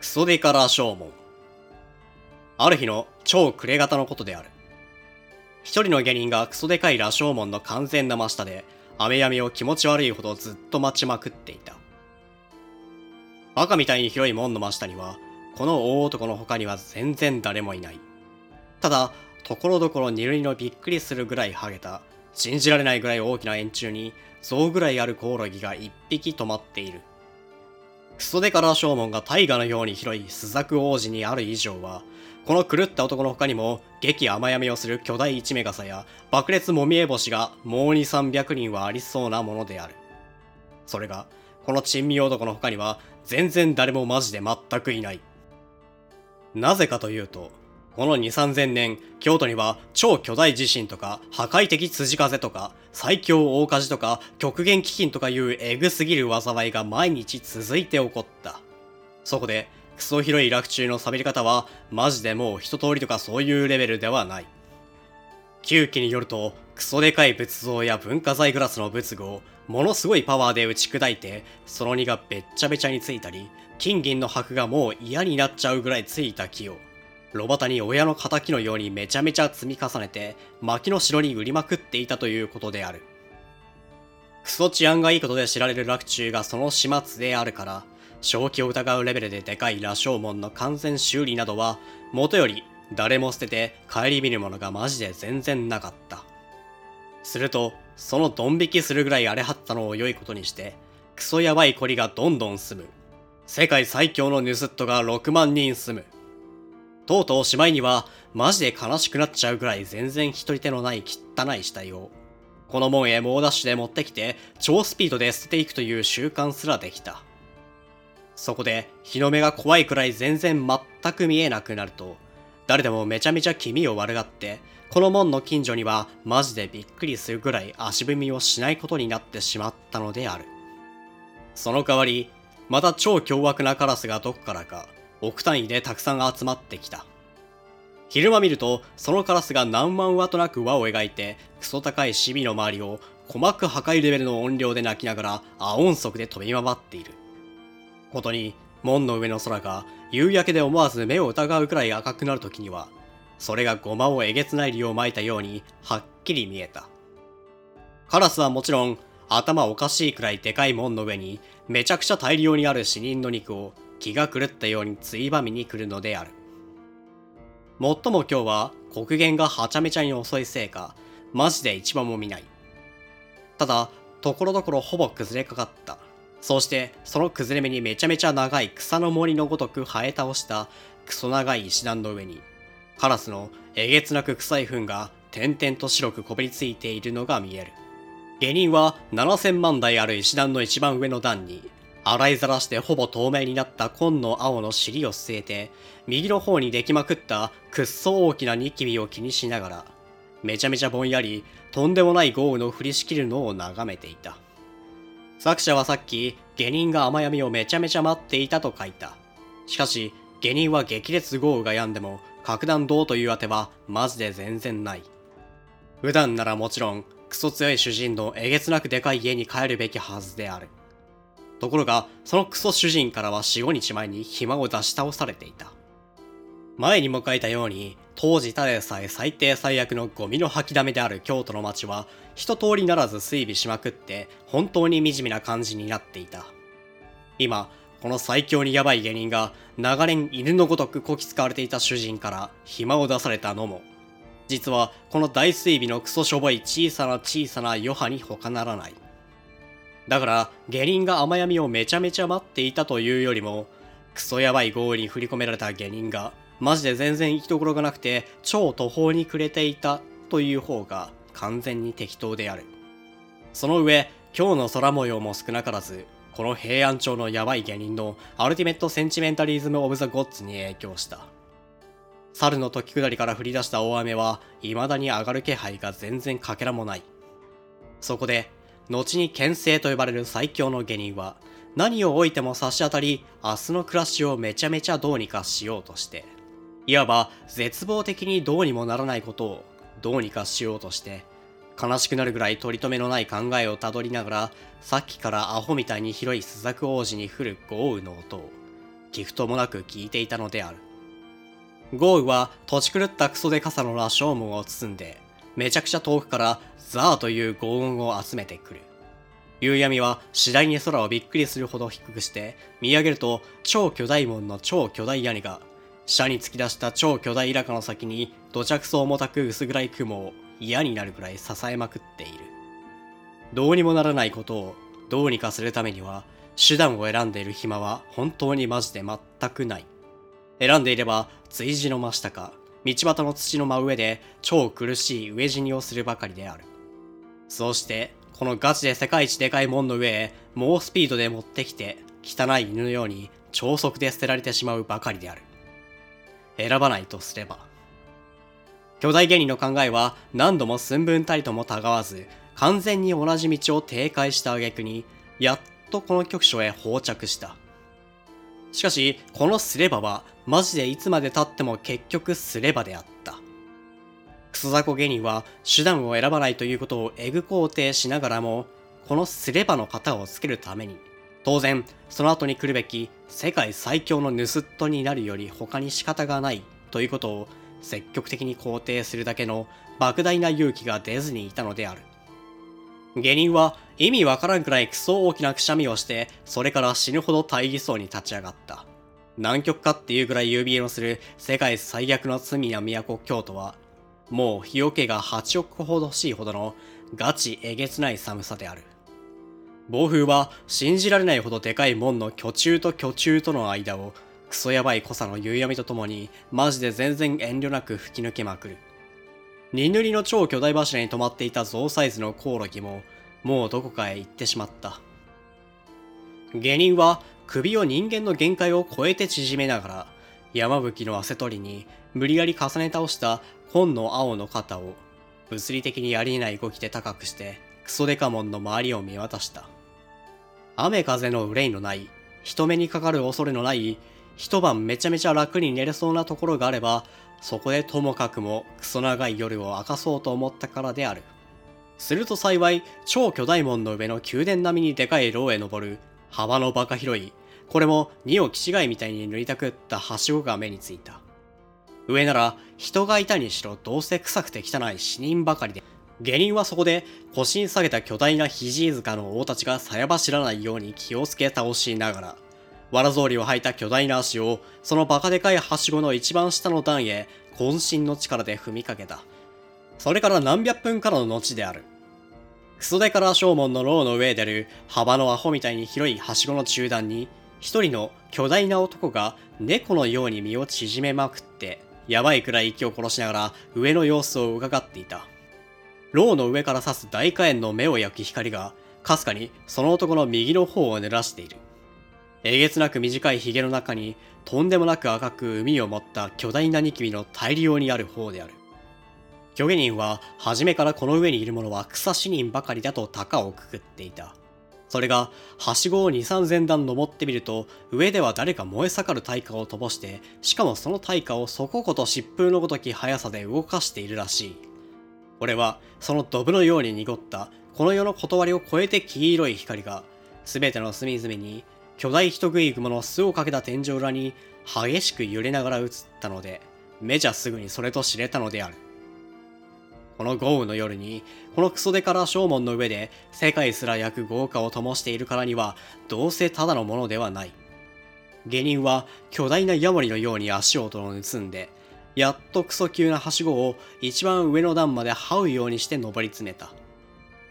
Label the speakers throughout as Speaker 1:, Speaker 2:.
Speaker 1: クソデカラ正門。ある日の超暮れ型のことである。一人の芸人がクソデカい羅生門の完全な真下で、雨闇を気持ち悪いほどずっと待ちまくっていた。赤みたいに広い門の真下には、この大男の他には全然誰もいない。ただ、ところどころ二類のびっくりするぐらいハゲた、信じられないぐらい大きな円柱に、象ぐらいあるコオロギが一匹止まっている。クソデカラ正門が大河のように広い朱雀王子にある以上は、この狂った男の他にも、激甘闇をする巨大一メガサや爆裂もみえ星がもう二三百人はありそうなものである。それが、この珍味男の他には、全然誰もマジで全くいない。なぜかというと、この2、3000年、京都には超巨大地震とか、破壊的辻風とか、最強大火事とか、極限飢饉とかいうエグすぎる災いが毎日続いて起こった。そこで、クソ広い楽中の喋り方は、マジでもう一通りとかそういうレベルではない。旧記によると、クソでかい仏像や文化財グラスの仏具を、ものすごいパワーで打ち砕いて、その荷がべっちゃべちゃについたり、金銀の箔がもう嫌になっちゃうぐらいついた木を、炉端に親の仇のようにめちゃめちゃ積み重ねて、薪の城に売りまくっていたということである。クソ治安がいいことで知られる洛中がその始末であるから、正気を疑うレベルででかい羅生門の完全修理などは、もとより誰も捨てて顧みるものがマジで全然なかった。すると、そのドン引きするぐらい荒れ張ったのを良いことにして、クソやばいコリがどんどん住む。世界最強の盗っ人が6万人住む。とうとうしまいには、マジで悲しくなっちゃうぐらい全然一人手のない汚い死体を、この門へ猛ダッシュで持ってきて、超スピードで捨てていくという習慣すらできた。そこで、日の目が怖いくらい全然全く見えなくなると、誰でもめちゃめちゃ気味を悪がって、この門の近所にはマジでびっくりするぐらい足踏みをしないことになってしまったのである。その代わり、また超凶悪なカラスがどこからか、億単位でたくさん集まってきた。昼間見ると、そのカラスが何万ワとなく輪を描いて、クソ高いシビの周りを鼓膜破壊レベルの音量で鳴きながら、亜音速で飛び回っている。ことに、門の上の空が夕焼けで思わず目を疑うくらい赤くなる時には、それがゴマをえげつない量を撒いたように、はっきり見えた。カラスはもちろん、頭おかしいくらいでかい門の上に、めちゃくちゃ大量にある死人の肉を気が狂ったようについばみに来るのである。もっとも今日は黒煙がはちゃめちゃに遅いせいか、マジで一番も見ない。ただ、ところどころほぼ崩れかかった。そして、その崩れ目にめちゃめちゃ長い草の森のごとく生え倒したクソ長い石段の上に、カラスのえげつなく臭い糞が点々と白くこびりついているのが見える。下人は7000万台ある石段の一番上の段に、洗いざらしてほぼ透明になった紺の青の尻を据えて、右の方にできまくったくっそ大きなニキビを気にしながら、めちゃめちゃぼんやり、とんでもない豪雨の降りしきるのを眺めていた。作者はさっき、下人が雨闇をめちゃめちゃ待っていたと書いた。しかし、下人は激烈豪雨が止んでも、格段どうというあては、マジで全然ない。普段ならもちろん、クソ強い主人のえげつなくでかい家に帰るべきはずである。ところが、そのクソ主人からは4、5日前に暇を出し倒されていた。前にも書いたように、当時ただでさえ最低最悪のゴミの吐きだめである京都の街は、一通りならず追尾しまくって、本当に惨めな感じになっていた。今、この最強にヤバい芸人が、長年犬のごとくこき使われていた主人から暇を出されたのも、実はこの大追尾のクソしょぼい小さな小さな余波に他ならない。だから、下人が雨闇をめちゃめちゃ待っていたというよりも、クソやばい豪雨に振り込められた下人が、マジで全然行きどころがなくて、超途方に暮れていたという方が完全に適当である。その上、今日の空模様も少なからず、この平安町のヤバい芸人のアルティメットセンチメンタリズム・オブ・ザ・ゴッツに影響した。猿の時下りから降り出した大雨は、未だに上がる気配が全然かけらもない。そこで、後に牽制と呼ばれる最強の下人は、何を置いても差し当たり、明日の暮らしをめちゃめちゃどうにかしようとして、いわば絶望的にどうにもならないことをどうにかしようとして、悲しくなるぐらい取り留めのない考えをたどりながら、さっきからアホみたいに広いスザク王子に降る豪雨の音を、聞くともなく聞いていたのである。豪雨は土地狂ったクソデカサの羅生門を包んで、めちゃくちゃ遠くからザーという轟音を集めてくる。夕闇は次第に空をびっくりするほど低くして、見上げると超巨大門の超巨大屋根が、下に突き出した超巨大イラカの先に土着層重たく薄暗い雲を嫌になるくらい支えまくっている。どうにもならないことをどうにかするためには、手段を選んでいる暇は本当にマジで全くない。選んでいれば、追事の真下か、道端の土の真上で超苦しい飢え死にをするばかりである。そうして、このガチで世界一でかい門の上へ猛スピードで持ってきて、汚い犬のように超速で捨てられてしまうばかりである。選ばないとすれば。巨大芸人の考えは何度も寸分たりともたがわず、完全に同じ道を停滞した挙句に、やっとこの局所へ到着した。しかし、このスレバは、マジでいつまで経っても結局スレバであった。クソザコ芸人は手段を選ばないということをエグ肯定しながらも、このスレバの型をつけるために、当然、その後に来るべき世界最強の盗っ人になるより他に仕方がないということを積極的に肯定するだけの莫大な勇気が出ずにいたのである。下人は意味わからんくらいクソ大きなくしゃみをして、それから死ぬほど大義そうに立ち上がった。南極かっていうくらい指輪のする世界最悪の罪な都京都は、もう日よけが8億個ほど欲しいほどのガチえげつない寒さである。暴風は信じられないほどでかい門の巨柱と巨柱との間をクソやばい濃さの夕闇とともにマジで全然遠慮なく吹き抜けまくる。二塗りの超巨大柱に止まっていたゾウサイズのコオロギも、もうどこかへ行ってしまった。下人は首を人間の限界を超えて縮めながら、山吹の汗取りに無理やり重ね倒した紺の青の肩を物理的にありえない動きで高くしてクソデカモンの周りを見渡した。雨風の憂いのない、人目にかかる恐れのない、一晩めちゃめちゃ楽に寝れそうなところがあれば、そこでともかくもクソ長い夜を明かそうと思ったからである。すると幸い、超巨大門の上の宮殿並みにでかい牢へ登る、幅のバカ広い、これも二を気違いみたいに塗りたくったはしごが目についた。上なら人がいたにしろどうせ臭くて汚い死人ばかりで、下人はそこで腰に下げた巨大な肘塚の大たちがさや走らないように気をつけ倒しながら、わらぞりを履いた巨大な足を、そのバカでかいはしごの一番下の段へ、渾身の力で踏みかけた。それから何百分からの後である。クソデカラ正門の牢の上である幅のアホみたいに広いはしごの中段に、一人の巨大な男が猫のように身を縮めまくって、やばいくらい息を殺しながら上の様子を伺っていた。牢の上から差す大火炎の目を焼く光が、かすかにその男の右の方を濡らしている。えげつなく短い髭の中にとんでもなく赤く海を持った巨大なニキビの大量にある方である。巨下人は初めからこの上にいる者は草死人ばかりだと高をくくっていた。それが、はしごを2、3千段登ってみると、上では誰か燃え盛る大火を飛ばして、しかもその大火をそここと疾風のごとき速さで動かしているらしい。俺は、そのドブのように濁った、この世の断りを超えて黄色い光が、すべての隅々に巨大人食い雲の巣をかけた天井裏に激しく揺れながら映ったので、目じゃすぐにそれと知れたのである。この豪雨の夜に、このクソデカラ正門の上で世界すら焼く豪華を灯しているからには、どうせただのものではない。下人は巨大なヤモリのように足音を盗んで、やっとクソ急なはしごを一番上の段まで這うようにして登り詰めた。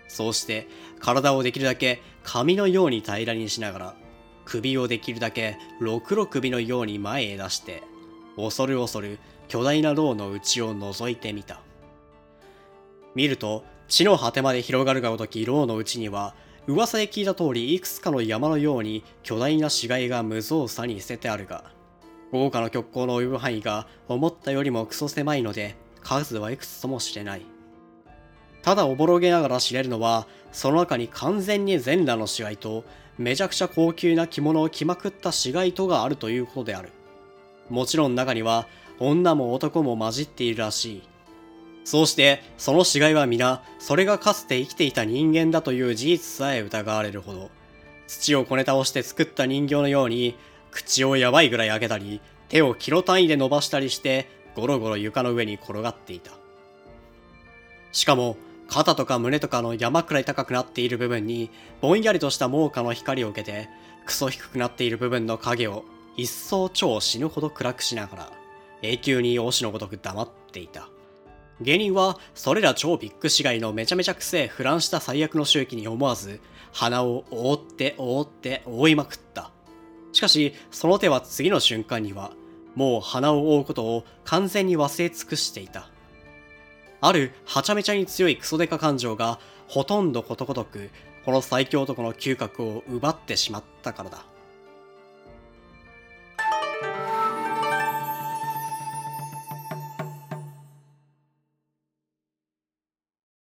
Speaker 1: そうして体をできるだけ紙のように平らにしながら首をできるだけろくろ首のように前へ出して、恐る恐る巨大な牢の内を覗いてみた。見ると、地の果てまで広がるがごとき牢の内には、噂で聞いた通りいくつかの山のように巨大な死骸が無造作に捨ててあるが、豪華の極光の及ぶ範囲が思ったよりもクソ狭いので、数はいくつとも知れない。ただおぼろげながら知れるのは、その中に完全に全裸の死骸と、めちゃくちゃ高級な着物を着まくった死骸とがあるということである。もちろん中には、女も男も混じっているらしい。そうして、その死骸は皆、それがかつて生きていた人間だという事実さえ疑われるほど、土をこね倒して作った人形のように、口をやばいぐらい開けたり、手をキロ単位で伸ばしたりして、ゴロゴロ床の上に転がっていた。しかも、肩とか胸とかの山くらい高くなっている部分に、ぼんやりとした猛火の光を受けて、クソ低くなっている部分の影を、一層超死ぬほど暗くしながら、永久に推しのごとく黙っていた。芸人は、それら超ビッグ市街のめちゃめちゃくせえフランした最悪の周期に思わず、鼻を覆って覆って覆いまくった。しかし、その手は次の瞬間には、もう鼻を覆うことを完全に忘れ尽くしていた。あるはちゃめちゃに強いクソデカ感情がほとんどことごとくこの最強男の嗅覚を奪ってしまったからだ。